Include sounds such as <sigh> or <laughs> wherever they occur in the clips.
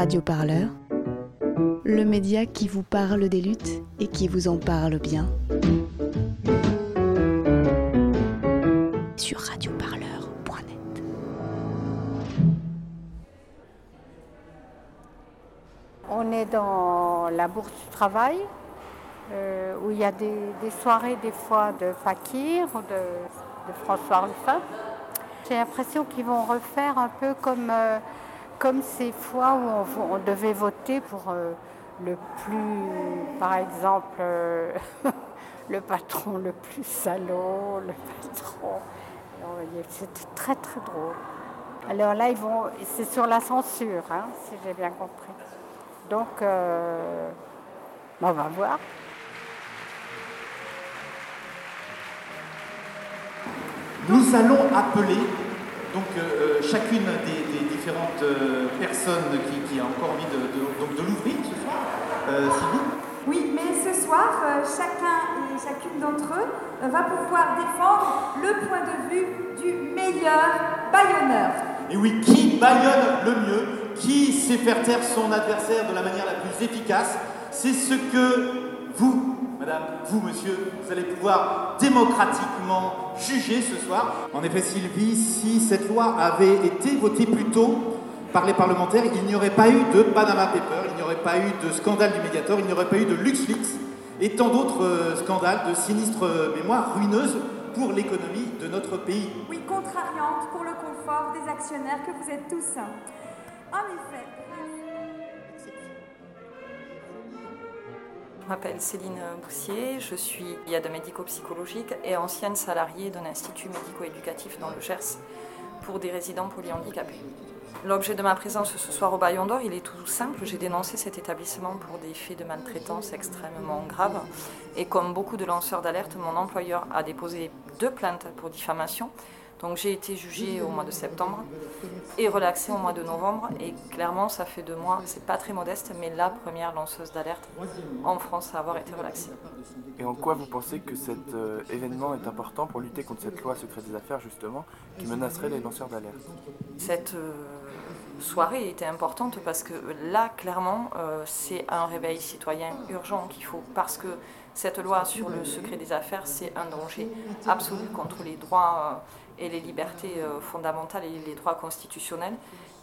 Radio Parleur, le média qui vous parle des luttes et qui vous en parle bien. Sur radioparleur.net. On est dans la bourse du travail, euh, où il y a des, soirées des fois de Fakir ou de, de François Ruffin. J'ai l'impression qu'ils vont refaire un peu comme, euh, comme ces fois où on, devait voter pour euh, le plus, par exemple, euh, <laughs> le patron le plus salaud, le patron. C'était très très drôle. Alors là, ils vont, c'est sur la censure, hein, si j'ai bien compris. Donc, euh, on va voir. Nous allons appeler donc chacune des différentes euh, personnes qui, qui, a encore envie de, de, donc de l'ouvrir ce soir. Euh, Oui, mais ce soir, euh, chacun et chacune d'entre eux va pouvoir défendre le point de vue du meilleur baillonneur. Et oui, qui baillonne le mieux Qui sait faire taire son adversaire de la manière la plus efficace C'est ce que vous, madame, vous, monsieur, vous allez pouvoir démocratiquement juger ce soir. En effet, Sylvie, si cette loi avait été votée plus tôt par les parlementaires, il n'y aurait pas eu de Panama Paper, il n'y aurait pas eu de scandale du Mediator, il n'y aurait pas eu de LuxLeaks et tant d'autres euh, scandales de sinistres euh, mémoires ruineuses pour l'économie de notre pays. Oui, contrariante pour le confort des actionnaires que vous êtes tous. En effet. M'appelle Céline Boussier, je suis guide médico-psychologique et ancienne salariée d'un institut médico-éducatif dans le Gers pour des résidents polyhandicapés. L'objet de ma présence ce soir au Bayon d'Or, il est tout simple. J'ai dénoncé cet établissement pour des faits de maltraitance extrêmement graves. Et comme beaucoup de lanceurs d'alerte, mon employeur a déposé deux plaintes pour diffamation. Donc j'ai été jugée au mois de septembre et relaxée au mois de novembre. Et clairement, ça fait de moi, c'est pas très modeste, mais la première lanceuse d'alerte en France à avoir été relaxée. Et en quoi vous pensez que cet euh, événement est important pour lutter contre cette loi secret des affaires, justement, qui menacerait les lanceurs d'alerte? Cette euh, soirée était importante parce que là, clairement, euh, c'est un réveil citoyen urgent qu'il faut, parce que cette loi sur le secret des affaires, c'est un danger absolu contre les droits et les libertés euh, fondamentales et les droits constitutionnels.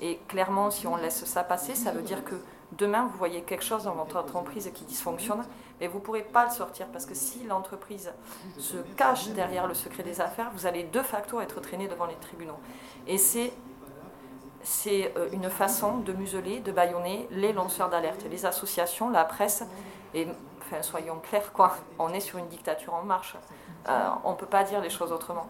Et clairement, si on laisse ça passer, ça veut dire que demain, vous voyez quelque chose dans votre entreprise qui dysfonctionne, mais vous ne pourrez pas le sortir parce que si l'entreprise se cache derrière le secret des affaires, vous allez de facto être traîné devant les tribunaux. Et c'est c'est euh, une façon de museler, de bâillonner les lanceurs d'alerte, les associations, la presse. Et enfin, soyons clairs, quoi, on est sur une dictature en marche. Euh, on ne peut pas dire les choses autrement.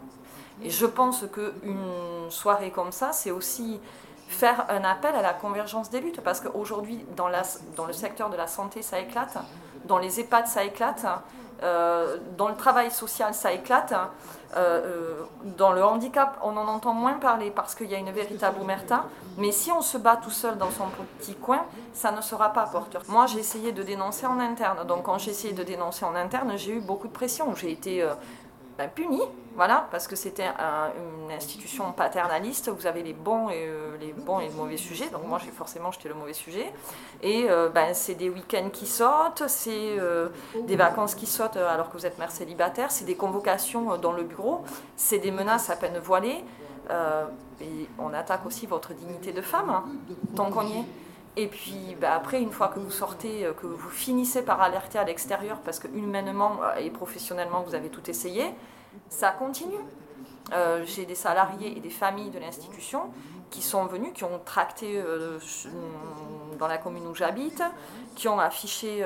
Et je pense qu'une soirée comme ça, c'est aussi faire un appel à la convergence des luttes, parce qu'aujourd'hui, dans, le secteur de la santé, ça éclate, dans les EHPAD, ça éclate, euh, dans le travail social, ça éclate. Euh, dans le handicap, on en entend moins parler parce qu'il y a une véritable omerta. Mais si on se bat tout seul dans son petit coin, ça ne sera pas porteur. Moi, j'ai essayé de dénoncer en interne. Donc, quand j'ai essayé de dénoncer en interne, j'ai eu beaucoup de pression. J'ai été euh, ben, punie, voilà, parce que c'était un, une institution paternaliste. Vous avez les bons et euh, les bons et les mauvais sujets. Donc, moi, j'ai forcément j'étais le mauvais sujet. Et euh, ben, c'est des week-ends qui sautent, c'est euh, des vacances qui sautent alors que vous êtes mère célibataire, c'est des convocations dans le bureau, c'est des menaces à peine voilées. et on attaque aussi votre dignité de femme, hein, tant qu'on y est. Et puis bah, après, une fois que vous sortez, euh, que vous finissez par alerter à l'extérieur, parce que humainement euh, et professionnellement, vous avez tout essayé, ça continue. Euh, J'ai des salariés et des familles de l'institution qui sont venus, qui ont tracté dans la commune où j'habite, qui ont affiché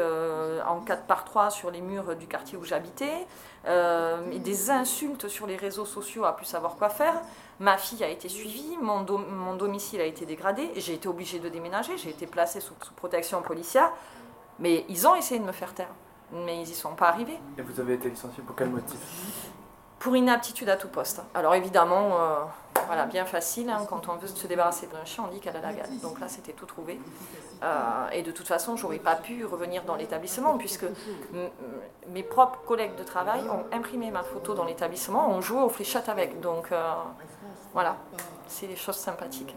en 4 par 3 sur les murs du quartier où j'habitais, et des insultes sur les réseaux sociaux à plus savoir quoi faire. Ma fille a été suivie, mon, dom mon domicile a été dégradé, j'ai été obligée de déménager, j'ai été placée sous, sous, protection policière, mais ils ont essayé de me faire taire, mais ils n'y sont pas arrivés. Et vous avez été licenciée pour quel motif? Pour inaptitude à tout poste. Alors évidemment, euh, voilà, bien facile, hein, quand on veut se débarrasser d'un chien, on dit qu'elle a la gale. Donc là, c'était tout trouvé. Euh, et de toute façon, j'aurais pas pu revenir dans l'établissement, puisque mes propres collègues de travail ont imprimé ma photo dans l'établissement, ont joué aux fléchettes avec. Donc... Euh, voilà, c'est des choses sympathiques.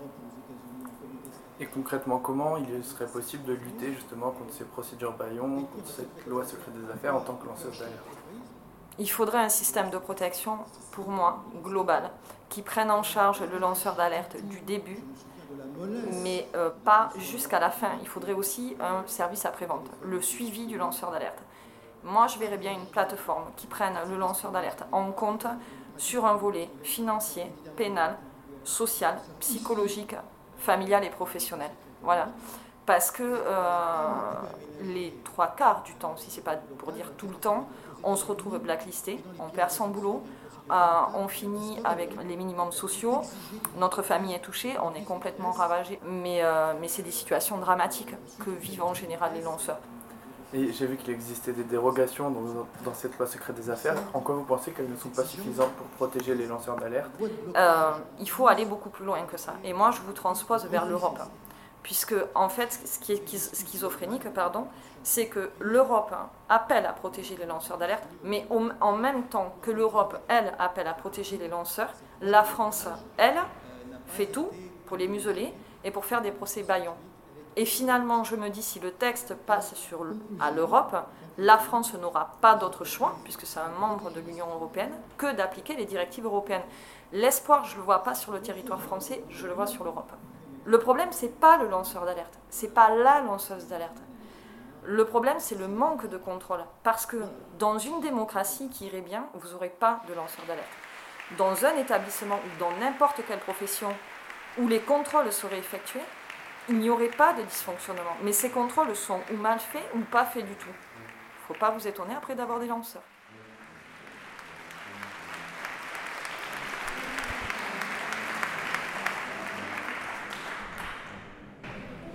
Et concrètement, comment il serait possible de lutter justement contre ces procédures baillons, contre cette loi secret des affaires en tant que lanceuse d'alerte? Il faudrait un système de protection, pour moi, global, qui prenne en charge le lanceur d'alerte du début, mais euh, pas jusqu'à la fin. Il faudrait aussi un service après-vente, le suivi du lanceur d'alerte. Moi, je verrais bien une plateforme qui prenne le lanceur d'alerte en compte sur un volet financier, pénal, social, psychologique, familial et professionnel. Voilà. Parce que euh, les trois quarts du temps, si c'est pas pour dire tout le temps, on se retrouve blacklisté, on perd son boulot, euh, on finit avec les minimums sociaux, notre famille est touchée, on est complètement ravagé. Mais, euh, mais c'est des situations dramatiques que vivent en général les lanceurs. Et j'ai vu qu'il existait des dérogations dans, dans, cette loi secrète des affaires. En quoi vous pensez qu'elles ne sont pas suffisantes pour protéger les lanceurs d'alerte? Euh, Il faut aller beaucoup plus loin que ça. Et moi, je vous transpose vers l'Europe. Puisque, en fait, ce qui est schizophrénique, c'est que l'Europe appelle à protéger les lanceurs d'alerte, mais en même temps que l'Europe, elle, appelle à protéger les lanceurs, la France, elle, fait tout pour les museler et pour faire des procès baillons. Et finalement, je me dis, si le texte passe à l'Europe, la France n'aura pas d'autre choix, puisque c'est un membre de l'Union européenne, que d'appliquer les directives européennes. L'espoir, je ne le vois pas sur le territoire français, je le vois sur l'Europe. Le problème, c'est pas le lanceur d'alerte, c'est pas la lanceuse d'alerte. Le problème, c'est le manque de contrôle. Parce que dans une démocratie qui irait bien, vous n'aurez pas de lanceur d'alerte. Dans un établissement ou dans n'importe quelle profession où les contrôles seraient effectués, il n'y aurait pas de dysfonctionnement. Mais ces contrôles sont ou mal faits ou pas faits du tout. Il ne faut pas vous étonner après d'avoir des lanceurs.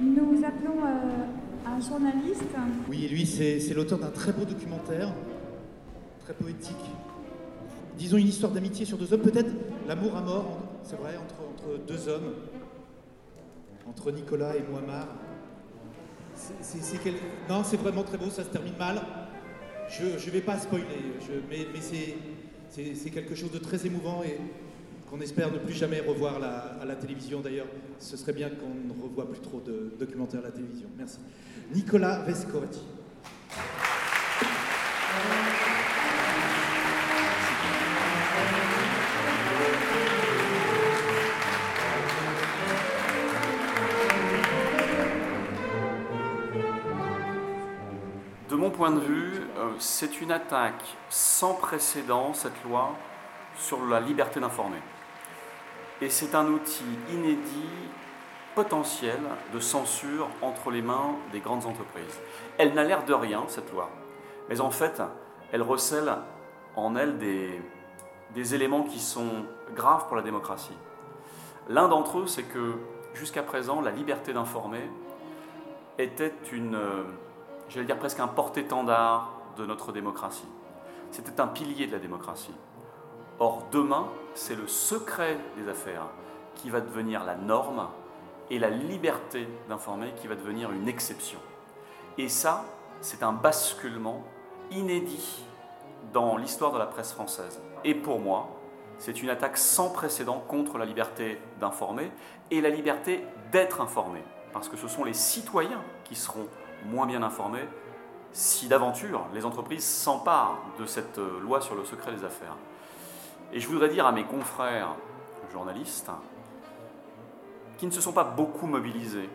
Nous appelons euh, un journaliste. Oui, lui, c'est l'auteur d'un très beau documentaire, très poétique. Disons une histoire d'amitié sur deux hommes, peut-être l'amour à mort, c'est vrai, entre, entre deux hommes entre Nicolas et. C'est, Non, c'est vraiment très beau, ça se termine mal. Je ne vais pas spoiler, mais, c'est, quelque chose de très émouvant et qu'on espère ne plus jamais revoir à la télévision. D'ailleurs, ce serait bien qu'on ne revoie plus trop de documentaires à la télévision. Merci. Nicolas Vescovi. point de vue, euh, c'est une attaque sans précédent, cette loi, sur la liberté d'informer. Et c'est un outil inédit, potentiel, de censure entre les mains des grandes entreprises. Elle n'a l'air de rien, cette loi. Mais en fait, elle recèle en elle des, éléments qui sont graves pour la démocratie. L'un d'entre eux, c'est que jusqu'à présent, la liberté d'informer était une euh, j'allais dire presque un porte-étendard de notre démocratie. C'était un pilier de la démocratie. Or, demain, c'est le secret des affaires qui va devenir la norme et la liberté d'informer qui va devenir une exception. Et ça, c'est un basculement inédit dans l'histoire de la presse française. Et pour moi, c'est une attaque sans précédent contre la liberté d'informer et la liberté d'être informé. Parce que ce sont les citoyens qui seront moins bien informés si d'aventure les entreprises s'emparent de cette loi sur le secret des affaires. Et je voudrais dire à mes confrères journalistes qui ne se sont pas beaucoup mobilisés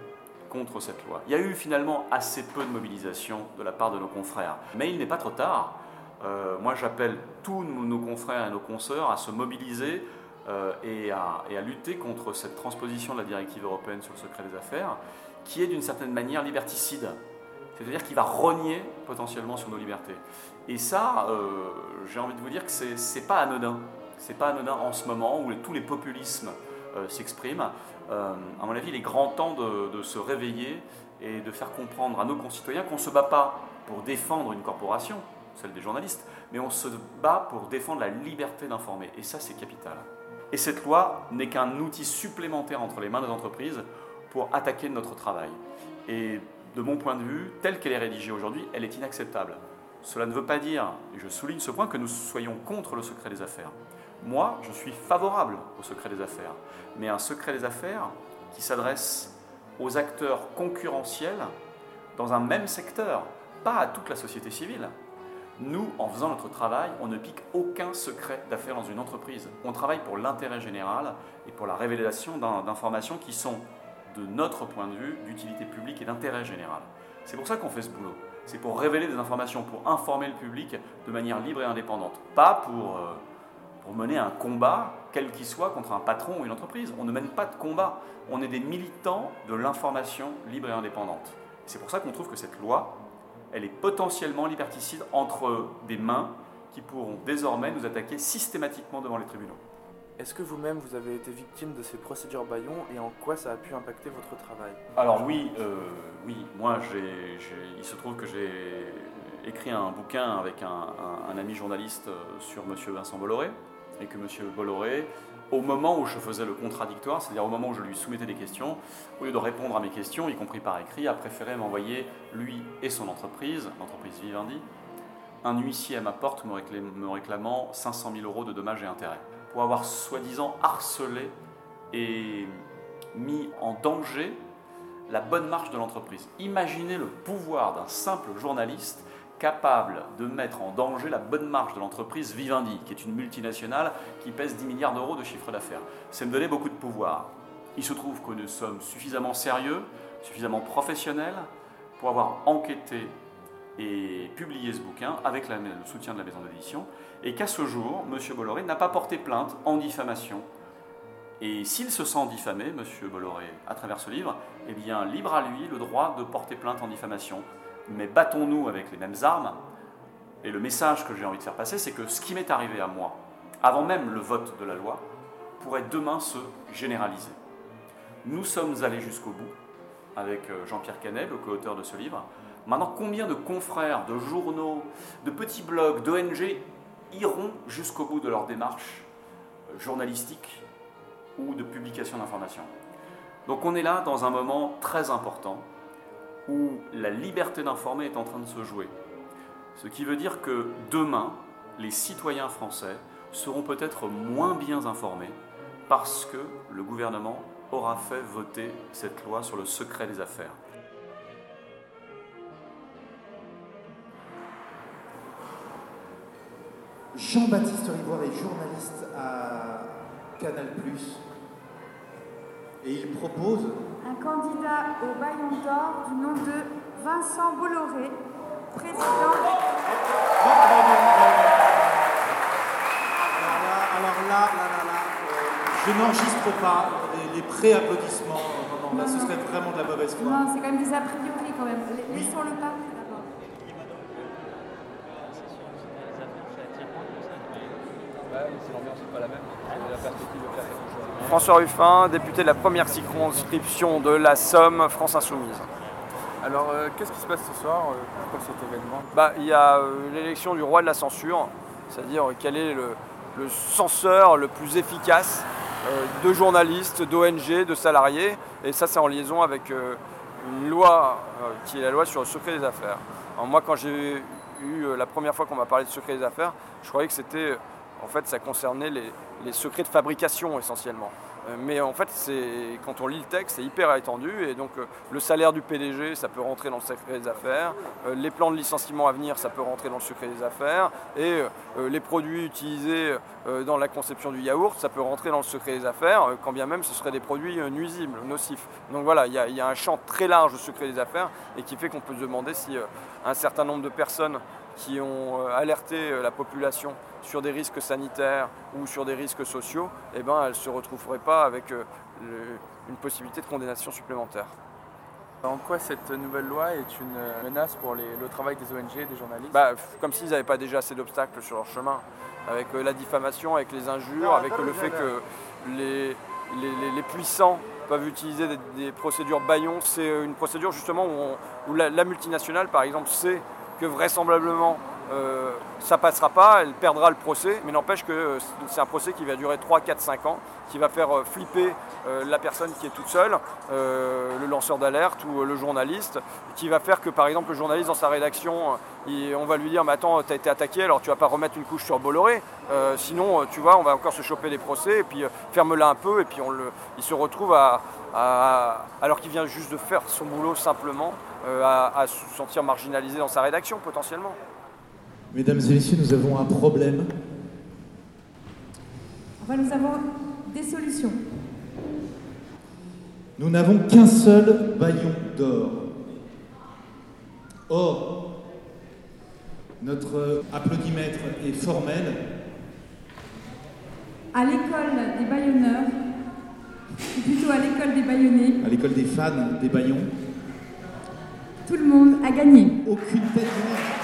contre cette loi. Il y a eu finalement assez peu de mobilisation de la part de nos confrères. Mais il n'est pas trop tard. Euh, moi, j'appelle tous nos, confrères et nos consoeurs à se mobiliser euh, et, à, lutter contre cette transposition de la directive européenne sur le secret des affaires, qui est d'une certaine manière liberticide c'est-à-dire qu'il va rogner potentiellement sur nos libertés. Et ça, euh, j'ai envie de vous dire que c'est pas anodin. C'est pas anodin en ce moment où tous les populismes euh, s'expriment. Euh, à mon avis, il est grand temps de, se réveiller et de faire comprendre à nos concitoyens qu'on ne se bat pas pour défendre une corporation, celle des journalistes, mais on se bat pour défendre la liberté d'informer. Et ça, c'est capital. Et cette loi n'est qu'un outil supplémentaire entre les mains des entreprises pour attaquer notre travail. Et de mon point de vue, telle qu'elle est rédigée aujourd'hui, elle est inacceptable. Cela ne veut pas dire, et je souligne ce point, que nous soyons contre le secret des affaires. Moi, je suis favorable au secret des affaires, mais un secret des affaires qui s'adresse aux acteurs concurrentiels dans un même secteur, pas à toute la société civile. Nous, en faisant notre travail, on ne pique aucun secret d'affaires dans une entreprise. On travaille pour l'intérêt général et pour la révélation d'informations qui sont, de notre point de vue, d'utilité publique et d'intérêt général. C'est pour ça qu'on fait ce boulot. C'est pour révéler des informations, pour informer le public de manière libre et indépendante. Pas pour, euh, pour mener un combat, quel qu'il soit, contre un patron ou une entreprise. On ne mène pas de combat. On est des militants de l'information libre et indépendante. C'est pour ça qu'on trouve que cette loi, elle est potentiellement liberticide entre des mains qui pourront désormais nous attaquer systématiquement devant les tribunaux. Est-ce que vous-même vous avez été victime de ces procédures Bayon et en quoi ça a pu impacter votre travail? Alors oui, euh, oui. Moi, il se trouve que j'ai écrit un bouquin avec un, ami journaliste euh, sur M. Vincent Bolloré et que M. Bolloré au moment où je faisais le contradictoire, c'est-à-dire au moment où je lui soumettais des questions, au lieu de répondre à mes questions, y compris par écrit, a préféré m'envoyer, lui et son entreprise, l'entreprise Vivendi, un huissier à ma porte me réclamant 500 000 euros de dommages et intérêts, pour avoir soi-disant harcelé et mis en danger la bonne marche de l'entreprise. Imaginez le pouvoir d'un simple journaliste capable de mettre en danger la bonne marche de l'entreprise Vivendi, qui est une multinationale qui pèse 10 milliards d'euros de chiffre d'affaires. C'est me donner beaucoup de pouvoir. Il se trouve que nous sommes suffisamment sérieux, suffisamment professionnels pour avoir enquêté et publié ce bouquin avec le soutien de la maison d'édition, et qu'à ce jour, M. Bolloré n'a pas porté plainte en diffamation. Et s'il se sent diffamé, M. Bolloré, à travers ce livre, eh bien, libre à lui le droit de porter plainte en diffamation mais battons-nous avec les mêmes armes. Et le message que j'ai envie de faire passer, c'est que ce qui m'est arrivé à moi, avant même le vote de la loi, pourrait demain se généraliser. Nous sommes allés jusqu'au bout avec euh, Jean-Pierre Canet, le co-auteur de ce livre. Maintenant, combien de confrères, de journaux, de petits blogs, d'ONG iront jusqu'au bout de leur démarche euh, journalistique ou de publication d'informations? Donc on est là dans un moment très important où la liberté d'informer est en train de se jouer. Ce qui veut dire que demain, les citoyens français seront peut-être moins bien informés parce que le gouvernement aura fait voter cette loi sur le secret des affaires. Jean-Baptiste Rivoire est journaliste à Canal+. Et il propose un candidat au Bayon d'Or du nom de Vincent Bolloré, président. Alors là, là, là, là, je n'enregistre pas les, pré-applaudissements. Non, non, là, ce serait vraiment de la mauvaise foi. Non, c'est quand même des a priori quand même. Laissons-le mais c'est l'ambiance n'est pas la même. La perspective de. François Ruffin, député de la première circonscription de la Somme, France Insoumise. Alors, euh, qu'est-ce qui se passe ce soir euh, Pourquoi cet événement? Bah, Il y a euh, l'élection du roi de la censure, c'est-à-dire quel est le, censeur le plus efficace de journalistes, d'ONG, de salariés. Et ça, c'est en liaison avec une loi qui est la loi sur le secret des affaires. moi, quand j'ai eu la première fois qu'on m'a parlé de secret des affaires, je croyais que c'était en fait, ça concernait les, secrets de fabrication essentiellement. Euh, mais en fait, quand on lit le texte, c'est hyper étendu. Et donc, euh, le salaire du PDG, ça peut rentrer dans le secret des affaires. Euh, les plans de licenciement à venir, ça peut rentrer dans le secret des affaires. Et les produits utilisés dans la conception du yaourt, ça peut rentrer dans le secret des affaires, quand bien même ce seraient des produits nuisibles, nocifs. Donc voilà, il y, y, a un champ très large de secret des affaires et qui fait qu'on peut se demander si un certain nombre de personnes qui ont alerté la population sur des risques sanitaires ou sur des risques sociaux, eh ben, elle ne se retrouverait pas avec euh, une possibilité de condamnation supplémentaire. En quoi cette nouvelle loi est une menace pour le travail des ONG et des journalistes? Bah, Comme s'ils n'avaient pas déjà assez d'obstacles sur leur chemin, avec euh, la diffamation, avec les injures, avec le fait que les, les, puissants peuvent utiliser des, procédures baillons. C'est une procédure justement où, où la, multinationale, par exemple, sait que vraisemblablement euh, ça passera pas, elle perdra le procès, mais n'empêche que euh, c'est un procès qui va durer 3, 4, 5 ans, qui va faire euh, flipper la personne qui est toute seule, le lanceur d'alerte ou le journaliste, qui va faire que par exemple le journaliste dans sa rédaction, on va lui dire mais attends, tu as été attaqué, alors tu vas pas remettre une couche sur Bolloré, sinon tu vois, on va encore se choper des procès, et puis ferme-la un peu, et puis on le, il se retrouve à, alors qu'il vient juste de faire son boulot simplement, à se sentir marginalisé dans sa rédaction potentiellement. Mesdames et messieurs, nous avons un problème. Enfin, nous avons des solutions. Nous n'avons qu'un seul baillon d'or. Or, notre applaudimètre est formel. À l'école des baillonneurs, ou plutôt à l'école des baillonnés. À l'école des fans des baillons. Tout le monde a gagné. Aucune tête de